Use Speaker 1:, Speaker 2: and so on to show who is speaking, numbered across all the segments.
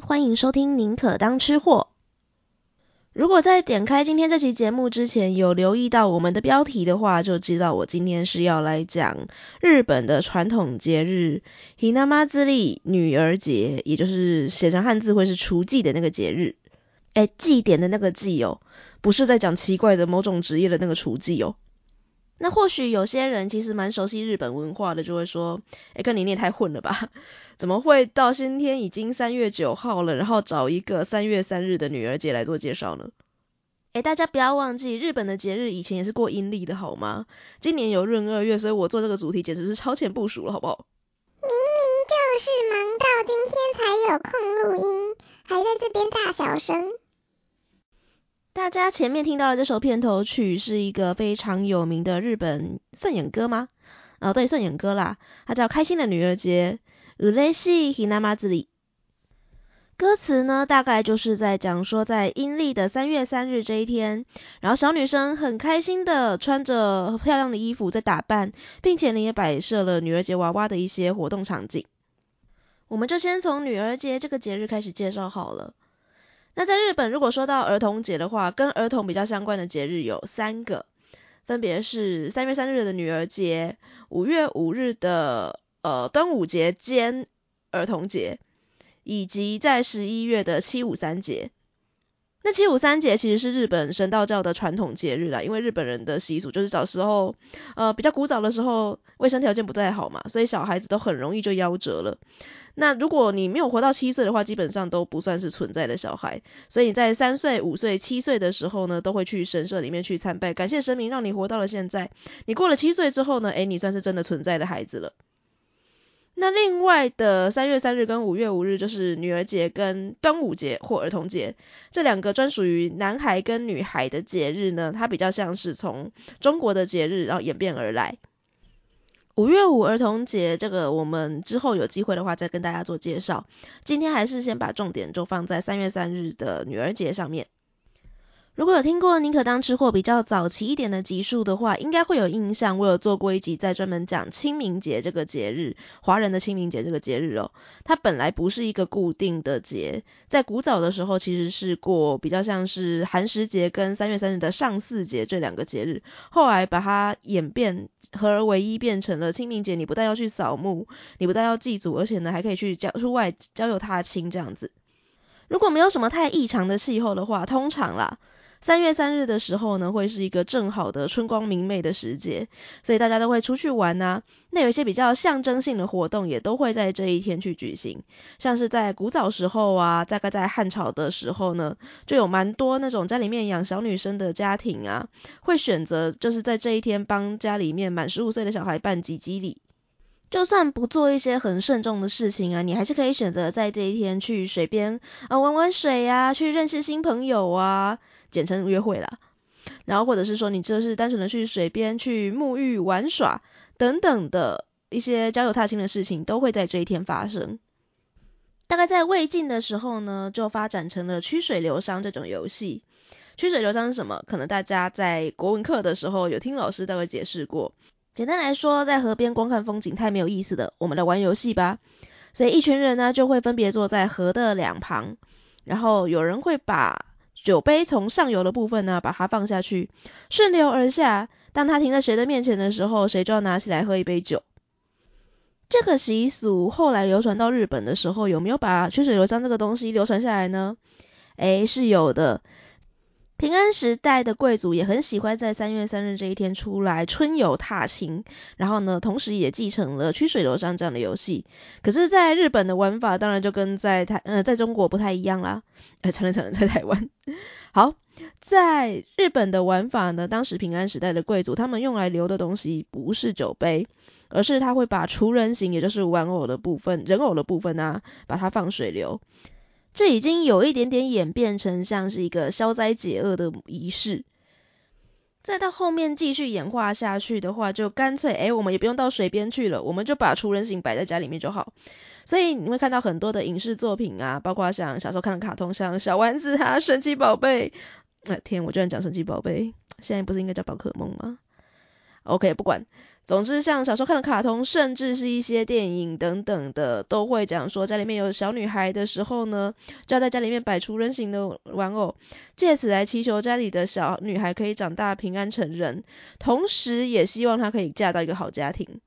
Speaker 1: 欢迎收听宁可当吃货。如果在点开今天这期节目之前有留意到我们的标题的话，就知道我今天是要来讲日本的传统节日 h i n a m a z i 女儿节，也就是写成汉字会是雏祭的那个节日。哎，祭典的那个祭哦，不是在讲奇怪的某种职业的那个雏祭哦。那或许有些人其实蛮熟悉日本文化的，就会说，哎，跟你念太混了吧？怎么会到今天已经三月九号了，然后找一个三月三日的女儿节来做介绍呢？哎，大家不要忘记，日本的节日以前也是过阴历的好吗？今年有闰二月，所以我做这个主题简直是超前部署了，好不好？
Speaker 2: 明明就是忙到今天才有空录音，还在这边大小声。
Speaker 1: 大家前面听到的这首片头曲是一个非常有名的日本顺眼歌吗？哦，对，顺眼歌啦，它叫《开心的女儿节》，Ureshi n a m a z i。歌词呢，大概就是在讲说，在阴历的三月三日这一天，然后小女生很开心的穿着漂亮的衣服在打扮，并且呢也摆设了女儿节娃娃的一些活动场景。我们就先从女儿节这个节日开始介绍好了。那在日本，如果说到儿童节的话，跟儿童比较相关的节日有三个，分别是三月三日的女儿节，五月五日的呃端午节兼儿童节，以及在十一月的七五三节。那七五三节其实是日本神道教的传统节日啦，因为日本人的习俗就是小时候呃比较古早的时候，卫生条件不太好嘛，所以小孩子都很容易就夭折了。那如果你没有活到七岁的话，基本上都不算是存在的小孩。所以你在三岁、五岁、七岁的时候呢，都会去神社里面去参拜，感谢神明让你活到了现在。你过了七岁之后呢，诶，你算是真的存在的孩子了。那另外的三月三日跟五月五日就是女儿节跟端午节或儿童节这两个专属于男孩跟女孩的节日呢，它比较像是从中国的节日然后演变而来。五月五儿童节，这个我们之后有机会的话再跟大家做介绍。今天还是先把重点就放在三月三日的女儿节上面。如果有听过宁可当吃货比较早期一点的集数的话，应该会有印象，我有做过一集在专门讲清明节这个节日，华人的清明节这个节日哦。它本来不是一个固定的节，在古早的时候其实是过比较像是寒食节跟三月三日的上巳节这两个节日，后来把它演变合而为一，变成了清明节。你不但要去扫墓，你不但要祭祖，而且呢还可以去郊出外郊游踏青这样子。如果没有什么太异常的气候的话，通常啦。三月三日的时候呢，会是一个正好的春光明媚的时节，所以大家都会出去玩呐。那有一些比较象征性的活动，也都会在这一天去举行。像是在古早时候啊，大概在汉朝的时候呢，就有蛮多那种家里面养小女生的家庭啊，会选择就是在这一天帮家里面满十五岁的小孩办及笄礼。就算不做一些很慎重的事情啊，你还是可以选择在这一天去水边啊玩玩水呀，去认识新朋友啊。简称约会啦，然后或者是说你就是单纯的去水边去沐浴玩耍等等的一些郊游踏青的事情，都会在这一天发生。大概在魏晋的时候呢，就发展成了曲水流觞这种游戏。曲水流觞是什么？可能大家在国文课的时候有听老师大概解释过。简单来说，在河边光看风景太没有意思了，我们来玩游戏吧。所以一群人呢就会分别坐在河的两旁，然后有人会把酒杯从上游的部分呢，把它放下去，顺流而下。当它停在谁的面前的时候，谁就要拿起来喝一杯酒。这个习俗后来流传到日本的时候，有没有把曲水流觞这个东西流传下来呢？诶，是有的。平安时代的贵族也很喜欢在三月三日这一天出来春游踏青，然后呢，同时也继承了曲水流觴这样的游戏。可是，在日本的玩法当然就跟在台呃在中国不太一样啦。呃，常常 在台湾。好，在日本的玩法呢，当时平安时代的贵族他们用来留的东西不是酒杯，而是他会把雏人形，也就是玩偶的部分，人偶的部分啊，把它放水流。这已经有一点点演变成像是一个消灾解厄的仪式，再到后面继续演化下去的话，就干脆诶，我们也不用到水边去了，我们就把除人形摆在家里面就好。所以你会看到很多的影视作品啊，包括像小时候看的卡通，像小丸子啊、神奇宝贝。哎天，我居然讲神奇宝贝，现在不是应该叫宝可梦吗？OK，不管。总之，像小时候看的卡通，甚至是一些电影等等的，都会讲说家里面有小女孩的时候呢，就要在家里面摆出人形的玩偶，借此来祈求家里的小女孩可以长大平安成人，同时也希望她可以嫁到一个好家庭。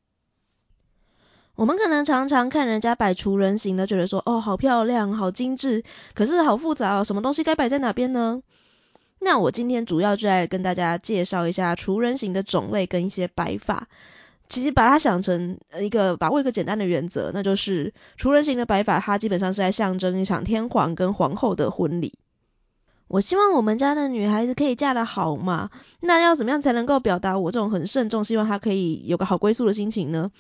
Speaker 1: 我们可能常常看人家摆出人形的，觉得说哦，好漂亮，好精致，可是好复杂哦，什么东西该摆在哪边呢？那我今天主要就来跟大家介绍一下厨人形的种类跟一些摆法。其实把它想成一个，把握一个简单的原则，那就是厨人形的摆法，它基本上是在象征一场天皇跟皇后的婚礼。我希望我们家的女孩子可以嫁得好嘛，那要怎么样才能够表达我这种很慎重，希望她可以有个好归宿的心情呢？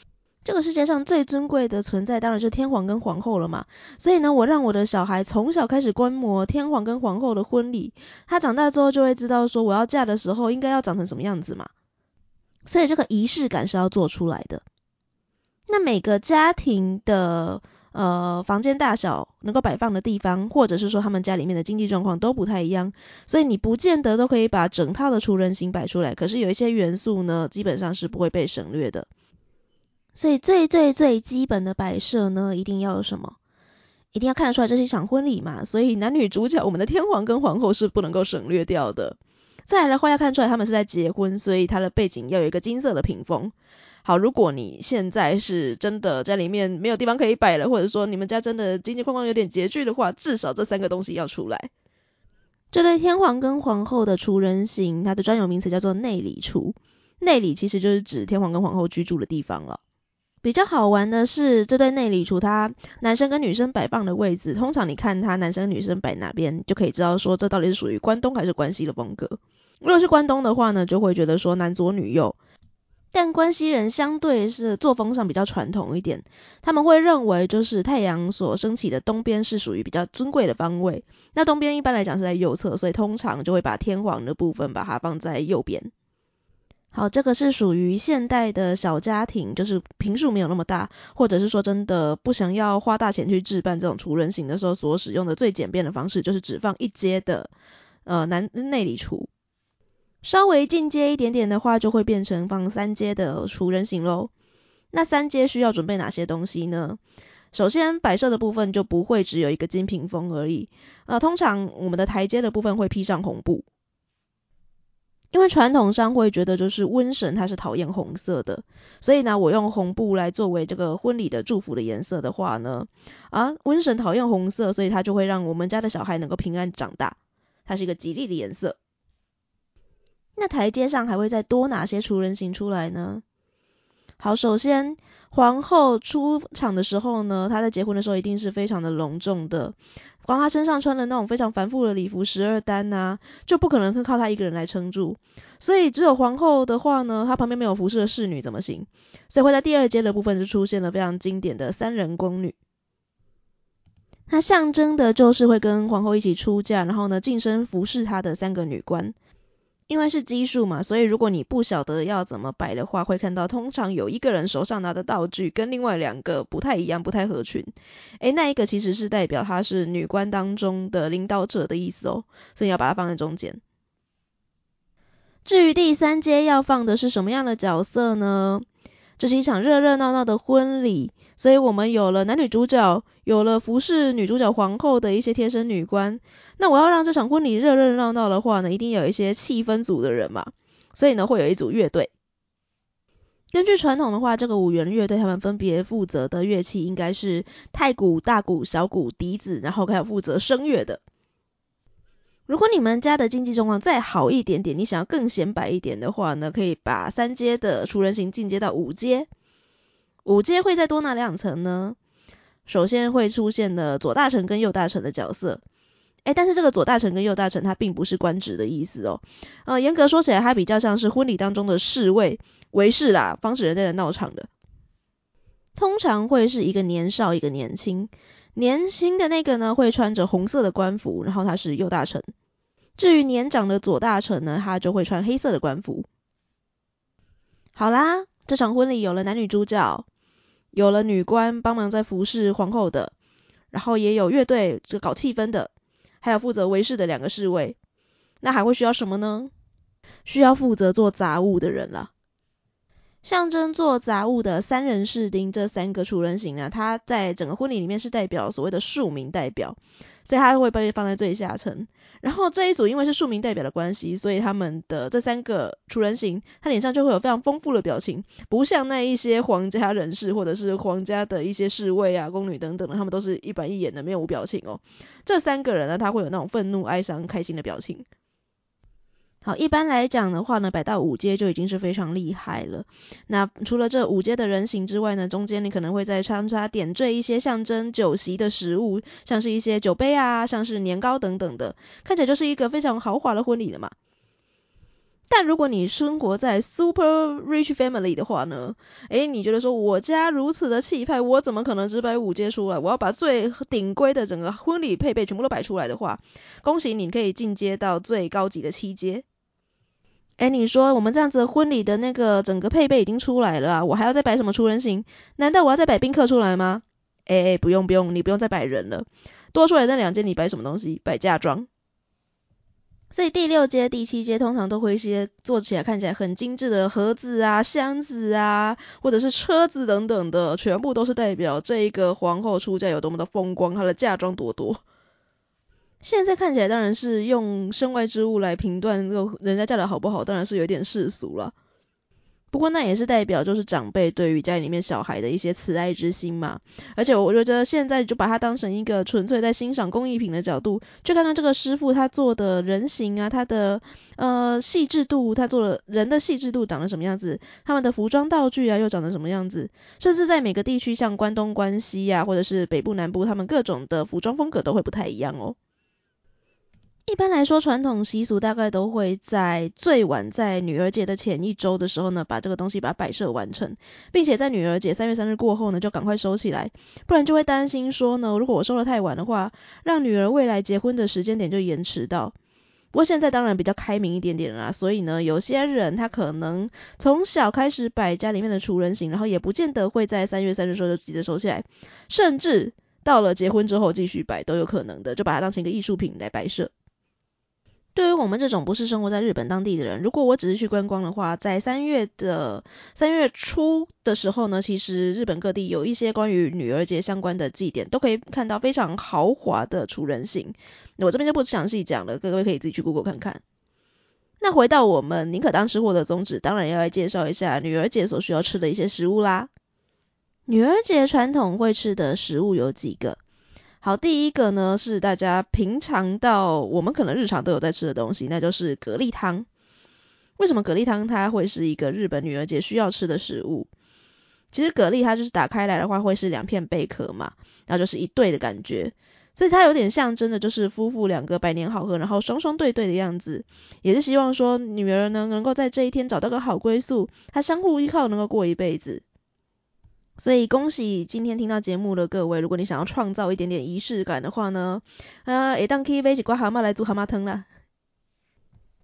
Speaker 1: 这个世界上最尊贵的存在，当然就是天皇跟皇后了嘛。所以呢，我让我的小孩从小开始观摩天皇跟皇后的婚礼，他长大之后就会知道说，我要嫁的时候应该要长成什么样子嘛。所以这个仪式感是要做出来的。那每个家庭的呃房间大小、能够摆放的地方，或者是说他们家里面的经济状况都不太一样，所以你不见得都可以把整套的厨人形摆出来。可是有一些元素呢，基本上是不会被省略的。所以最最最基本的摆设呢，一定要有什么？一定要看得出来这是一场婚礼嘛。所以男女主角，我们的天皇跟皇后是不能够省略掉的。再来的话，要看出来他们是在结婚，所以它的背景要有一个金色的屏风。好，如果你现在是真的家里面没有地方可以摆了，或者说你们家真的经济状况有点拮据的话，至少这三个东西要出来。这对天皇跟皇后的厨人形，它的专有名词叫做内里厨。内里其实就是指天皇跟皇后居住的地方了。比较好玩的是，这对内里除，他男生跟女生摆放的位置，通常你看他男生女生摆哪边，就可以知道说这到底是属于关东还是关西的风格。如果是关东的话呢，就会觉得说男左女右，但关西人相对是作风上比较传统一点，他们会认为就是太阳所升起的东边是属于比较尊贵的方位，那东边一般来讲是在右侧，所以通常就会把天皇的部分把它放在右边。好，这个是属于现代的小家庭，就是坪数没有那么大，或者是说真的不想要花大钱去置办这种厨人型的时候所使用的最简便的方式，就是只放一阶的呃男内里厨。稍微进阶一点点的话，就会变成放三阶的厨人型喽。那三阶需要准备哪些东西呢？首先摆设的部分就不会只有一个金屏风而已，呃，通常我们的台阶的部分会披上红布。因为传统上会觉得就是瘟神他是讨厌红色的，所以呢，我用红布来作为这个婚礼的祝福的颜色的话呢，啊，瘟神讨厌红色，所以他就会让我们家的小孩能够平安长大，它是一个吉利的颜色。那台阶上还会再多哪些除人形出来呢？好，首先皇后出场的时候呢，她在结婚的时候一定是非常的隆重的。光她身上穿的那种非常繁复的礼服十二单呐，就不可能是靠她一个人来撑住，所以只有皇后的话呢，她旁边没有服侍的侍女怎么行？所以会在第二阶的部分就出现了非常经典的三人宫女，它象征的就是会跟皇后一起出嫁，然后呢晋升服侍她的三个女官。因为是奇数嘛，所以如果你不晓得要怎么摆的话，会看到通常有一个人手上拿的道具跟另外两个不太一样，不太合群。诶，那一个其实是代表他是女官当中的领导者的意思哦，所以要把它放在中间。至于第三阶要放的是什么样的角色呢？这是一场热热闹闹的婚礼，所以我们有了男女主角，有了服侍女主角皇后的一些贴身女官。那我要让这场婚礼热热闹闹的话呢，一定有一些气氛组的人嘛，所以呢会有一组乐队。根据传统的话，这个五员乐队他们分别负责的乐器应该是太鼓、大鼓、小鼓、笛子，然后还有负责声乐的。如果你们家的经济状况再好一点点，你想要更显摆一点的话呢，可以把三阶的厨人型进阶到五阶。五阶会再多哪两层呢？首先会出现的左大臣跟右大臣的角色。诶，但是这个左大臣跟右大臣它并不是官职的意思哦。呃，严格说起来，它比较像是婚礼当中的侍卫、维士啦，防止人在闹场的。通常会是一个年少，一个年轻。年轻的那个呢，会穿着红色的官服，然后他是右大臣。至于年长的左大臣呢，他就会穿黑色的官服。好啦，这场婚礼有了男女主角，有了女官帮忙在服侍皇后的，然后也有乐队这搞气氛的，还有负责维士的两个侍卫。那还会需要什么呢？需要负责做杂物的人了。象征做杂物的三人士丁这三个厨人形啊，他在整个婚礼里面是代表所谓的庶民代表，所以他会被放在最下层。然后这一组因为是庶民代表的关系，所以他们的这三个厨人形，他脸上就会有非常丰富的表情，不像那一些皇家人士或者是皇家的一些侍卫啊、宫女等等的，他们都是一板一眼的，面无表情哦。这三个人呢，他会有那种愤怒、哀伤、开心的表情。好，一般来讲的话呢，摆到五阶就已经是非常厉害了。那除了这五阶的人形之外呢，中间你可能会在穿插点缀一些象征酒席的食物，像是一些酒杯啊，像是年糕等等的，看起来就是一个非常豪华的婚礼了嘛。但如果你生活在 super rich family 的话呢，诶，你觉得说我家如此的气派，我怎么可能只摆五阶出来？我要把最顶规的整个婚礼配备全部都摆出来的话，恭喜你可以进阶到最高级的七阶。哎，你说我们这样子婚礼的那个整个配备已经出来了啊，我还要再摆什么出人形？难道我要再摆宾客出来吗？哎哎，不用不用，你不用再摆人了，多出来那两阶你摆什么东西？摆嫁妆。所以第六阶、第七阶通常都会一些做起来看起来很精致的盒子啊、箱子啊，或者是车子等等的，全部都是代表这一个皇后出嫁有多么的风光，她的嫁妆多多。现在看起来当然是用身外之物来评断这个人家嫁的好不好，当然是有点世俗了。不过那也是代表就是长辈对于家里面小孩的一些慈爱之心嘛。而且我觉得现在就把它当成一个纯粹在欣赏工艺品的角度，去看看这个师傅他做的人形啊，他的呃细致度，他做的人的细致度长得什么样子，他们的服装道具啊又长得什么样子，甚至在每个地区像关东、关西啊，或者是北部、南部，他们各种的服装风格都会不太一样哦。一般来说，传统习俗大概都会在最晚在女儿节的前一周的时候呢，把这个东西把它摆设完成，并且在女儿节三月三日过后呢，就赶快收起来，不然就会担心说呢，如果我收得太晚的话，让女儿未来结婚的时间点就延迟到。不过现在当然比较开明一点点啦，所以呢，有些人他可能从小开始摆家里面的厨人形，然后也不见得会在三月三日时候就急着收起来，甚至到了结婚之后继续摆都有可能的，就把它当成一个艺术品来摆设。对于我们这种不是生活在日本当地的人，如果我只是去观光的话，在三月的三月初的时候呢，其实日本各地有一些关于女儿节相关的祭典，都可以看到非常豪华的厨人形。我这边就不详细讲了，各位可以自己去 Google 看看。那回到我们宁可当吃货的宗旨，当然要来介绍一下女儿节所需要吃的一些食物啦。女儿节传统会吃的食物有几个？好，第一个呢是大家平常到我们可能日常都有在吃的东西，那就是蛤蜊汤。为什么蛤蜊汤它会是一个日本女儿节需要吃的食物？其实蛤蜊它就是打开来的话会是两片贝壳嘛，然后就是一对的感觉，所以它有点象征的就是夫妇两个百年好合，然后双双对对的样子，也是希望说女儿呢能够在这一天找到个好归宿，她相互依靠能够过一辈子。所以恭喜今天听到节目的各位，如果你想要创造一点点仪式感的话呢，呃，也当可以背起瓜蛤蟆来煮蛤蟆汤啦。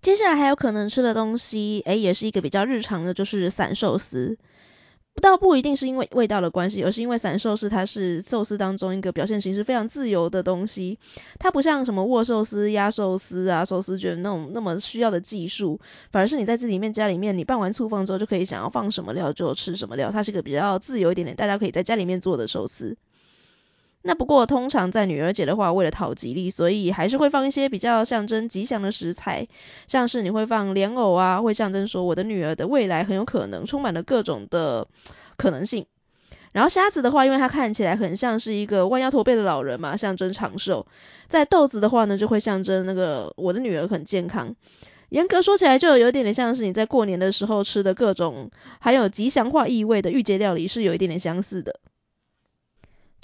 Speaker 1: 接下来还有可能吃的东西，诶，也是一个比较日常的，就是散寿司。倒不一定是因为味道的关系，而是因为散寿司它是寿司当中一个表现形式非常自由的东西，它不像什么握寿司、压寿司啊、寿司卷那种那么需要的技术，反而是你在自己面家里面，你拌完醋放之后就可以想要放什么料就吃什么料，它是一个比较自由一点点，大家可以在家里面做的寿司。那不过通常在女儿节的话，为了讨吉利，所以还是会放一些比较象征吉祥的食材，像是你会放莲藕啊，会象征说我的女儿的未来很有可能充满了各种的可能性。然后虾子的话，因为它看起来很像是一个弯腰驼背的老人嘛，象征长寿。在豆子的话呢，就会象征那个我的女儿很健康。严格说起来，就有一点点像是你在过年的时候吃的各种含有吉祥话意味的御节料理，是有一点点相似的。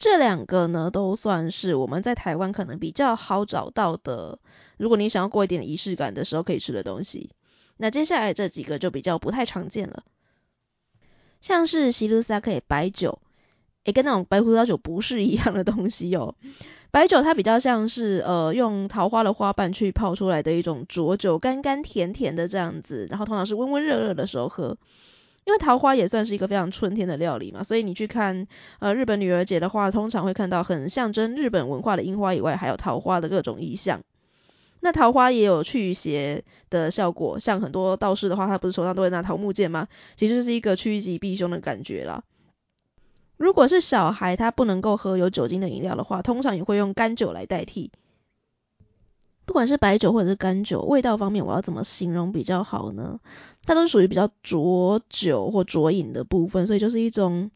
Speaker 1: 这两个呢，都算是我们在台湾可能比较好找到的。如果你想要过一点仪式感的时候，可以吃的东西。那接下来这几个就比较不太常见了，像是シルサケ白酒，诶，跟那种白葡萄酒不是一样的东西哦。白酒它比较像是呃用桃花的花瓣去泡出来的一种浊酒，甘甘甜甜的这样子，然后通常是温温热热的时候喝。 因为桃花也算是一个非常春天的料理嘛，所以你去看呃日本女儿节的话，通常会看到很象征日本文化的樱花以外，还有桃花的各种意象。那桃花也有驱邪的效果，像很多道士的话，他不是手上都会拿桃木剑吗？其实是一个趋吉避凶的感觉啦。如果是小孩，他不能够喝有酒精的饮料的话，通常也会用甘酒来代替。不管是白酒或者是干酒，味道方面我要怎么形容比较好呢？它都是属于比较浊酒或浊饮的部分，所以就是一种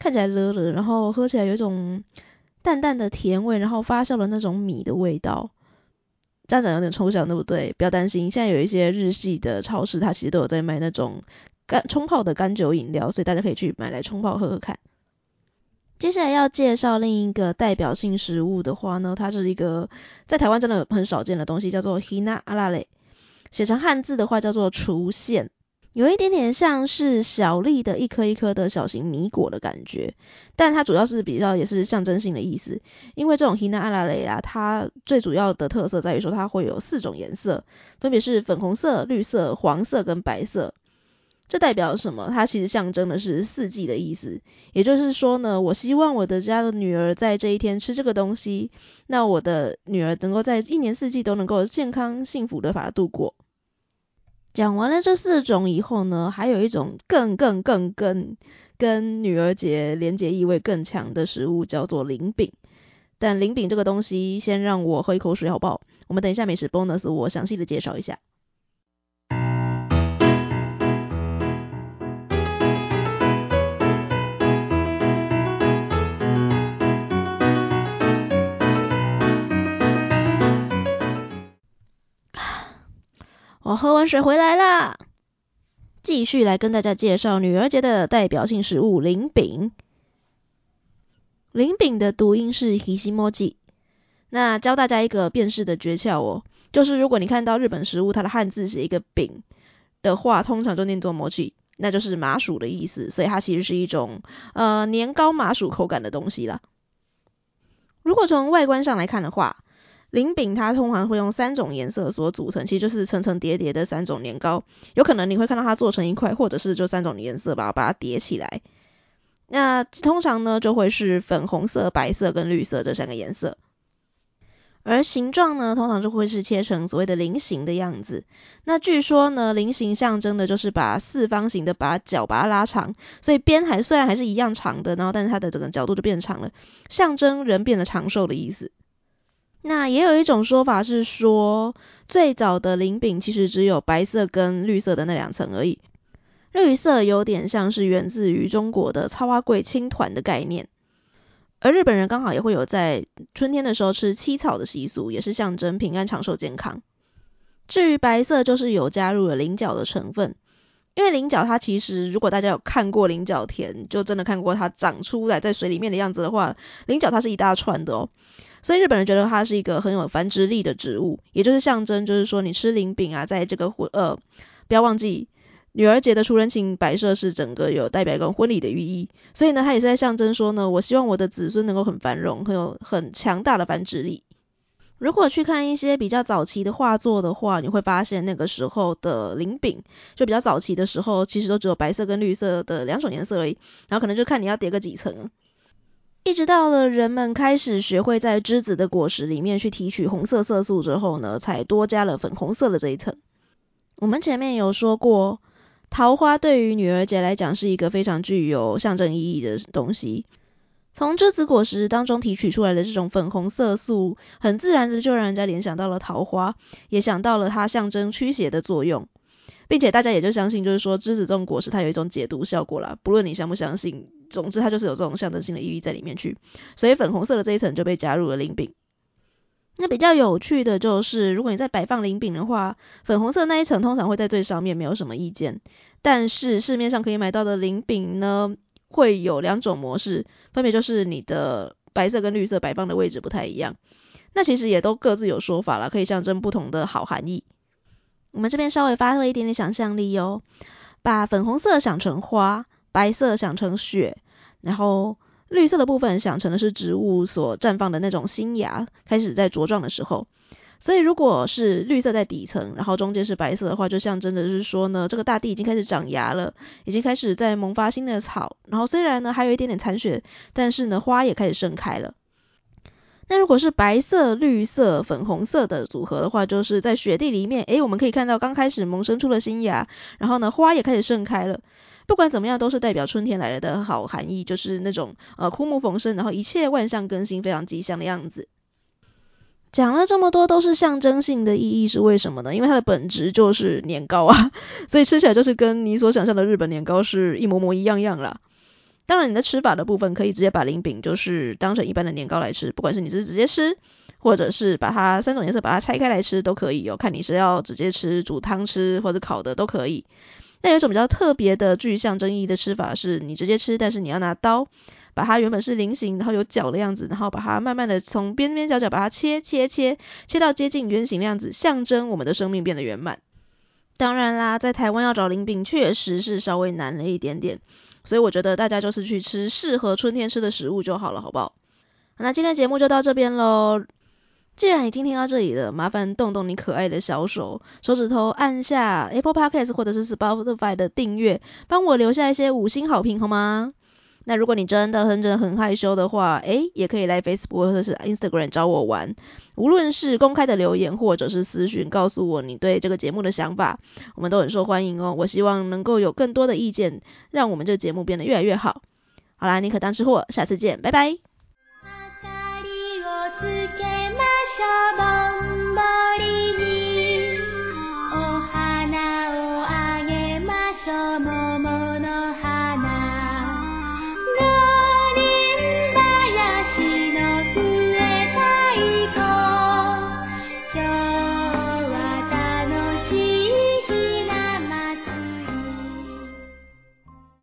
Speaker 1: 看起来热热，然后喝起来有一种淡淡的甜味，然后发酵的那种米的味道。这样讲有点抽象，对不对？不要担心，现在有一些日系的超市，它其实都有在卖那种干冲泡的干酒饮料，所以大家可以去买来冲泡喝喝看。接下来要介绍另一个代表性食物的话呢，它是一个在台湾真的很少见的东西，叫做 Hina Arare，写成汉字的话叫做雏羡。有一点点像是小粒的一颗一颗的小型米果的感觉，但它主要是比较也是象征性的意思，因为这种 Hina Arare 啊，它最主要的特色在于说它会有四种颜色，分别是粉红色、绿色、黄色跟白色。这代表什么？它其实象征的是四季的意思，也就是说呢，我希望我的家的女儿在这一天吃这个东西，那我的女儿能够在一年四季都能够健康幸福的把它度过。讲完了这四种以后呢，还有一种更更更更跟女儿节连结意味更强的食物，叫做菱饼。但菱饼这个东西，先让我喝一口水好不好？我们等一下美食 bonus，我详细的介绍一下。我喝完水回来啦，继续来跟大家介绍女儿节的代表性食物菱饼。菱饼的读音是 hishimochi。那教大家一个辨识的诀窍哦，就是如果你看到日本食物它的汉字写一个饼的话，通常就念作魔剂那就是麻薯的意思，所以它其实是一种呃年糕麻薯口感的东西啦。如果从外观上来看的话，菱饼它通常会用三种颜色所组成，其实就是层层叠叠的三种年糕。有可能你会看到它做成一块，或者是就三种颜色把它把它叠起来。那通常呢就会是粉红色、白色跟绿色这三个颜色。而形状呢，通常就会是切成所谓的菱形的样子。那据说呢，菱形象征的就是把四方形的把角把它拉长，所以边还虽然还是一样长的，然后但是它的整个角度就变长了，象征人变得长寿的意思。那也有一种说法是说，最早的菱饼其实只有白色跟绿色的那两层而已。绿色有点像是源自于中国的草仔粿青团的概念，而日本人刚好也会有在春天的时候吃七草的习俗，也是象征平安长寿健康。至于白色，就是有加入了菱角的成分，因为菱角它其实如果大家有看过菱角田，就真的看过它长出来在水里面的样子的话，菱角它是一大串的哦。所以日本人觉得它是一个很有繁殖力的植物，也就是象征，就是说你吃灵饼啊，在这个婚呃，不要忘记女儿节的出人情摆设是整个有代表一个婚礼的寓意，所以呢，它也是在象征说呢，我希望我的子孙能够很繁荣，很有很强大的繁殖力。如果去看一些比较早期的画作的话，你会发现那个时候的菱饼，就比较早期的时候，其实都只有白色跟绿色的两种颜色而已，然后可能就看你要叠个几层。一直到了人们开始学会在栀子的果实里面去提取红色色素之后呢，才多加了粉红色的这一层。我们前面有说过，桃花对于女儿节来讲是一个非常具有象征意义的东西。从栀子果实当中提取出来的这种粉红色素，很自然的就让人家联想到了桃花，也想到了它象征驱邪的作用。并且大家也就相信，就是说栀子这种果实它有一种解毒效果啦，不论你相不相信，总之它就是有这种象征性的意义在里面去。所以粉红色的这一层就被加入了菱饼。那比较有趣的就是，如果你在摆放菱饼的话，粉红色那一层通常会在最上面，没有什么意见。但是市面上可以买到的菱饼呢，会有两种模式，分别就是你的白色跟绿色摆放的位置不太一样。那其实也都各自有说法了，可以象征不同的好含义。我们这边稍微发挥一点点想象力哦，把粉红色想成花，白色想成雪，然后绿色的部分想成的是植物所绽放的那种新芽，开始在茁壮的时候。所以如果是绿色在底层，然后中间是白色的话，就象征的是说呢，这个大地已经开始长芽了，已经开始在萌发新的草。然后虽然呢还有一点点残雪，但是呢花也开始盛开了。那如果是白色、绿色、粉红色的组合的话，就是在雪地里面，诶，我们可以看到刚开始萌生出了新芽，然后呢，花也开始盛开了。不管怎么样，都是代表春天来了的好含义，就是那种呃枯木逢生，然后一切万象更新，非常吉祥的样子。讲了这么多都是象征性的意义，是为什么呢？因为它的本质就是年糕啊，所以吃起来就是跟你所想象的日本年糕是一模模一样样啦。当然，你的吃法的部分可以直接把零饼就是当成一般的年糕来吃，不管是你是直接吃，或者是把它三种颜色把它拆开来吃都可以哦。看你是要直接吃、煮汤吃或者烤的都可以。那有一种比较特别的具象征意义的吃法是，你直接吃，但是你要拿刀。把它原本是菱形，然后有角的样子，然后把它慢慢的从边边角角把它切切切，切到接近圆形的样子，象征我们的生命变得圆满。当然啦，在台湾要找菱饼确实是稍微难了一点点，所以我觉得大家就是去吃适合春天吃的食物就好了，好不好？那今天节目就到这边喽。既然已经听到这里了，麻烦动动你可爱的小手，手指头按下 Apple Podcast 或者是 Spotify 的订阅，帮我留下一些五星好评，好吗？那如果你真的很真的很害羞的话，诶，也可以来 Facebook 或者是 Instagram 找我玩。无论是公开的留言或者是私讯，告诉我你对这个节目的想法，我们都很受欢迎哦。我希望能够有更多的意见，让我们这个节目变得越来越好。好啦，你可当吃货，下次见，拜拜。Mama.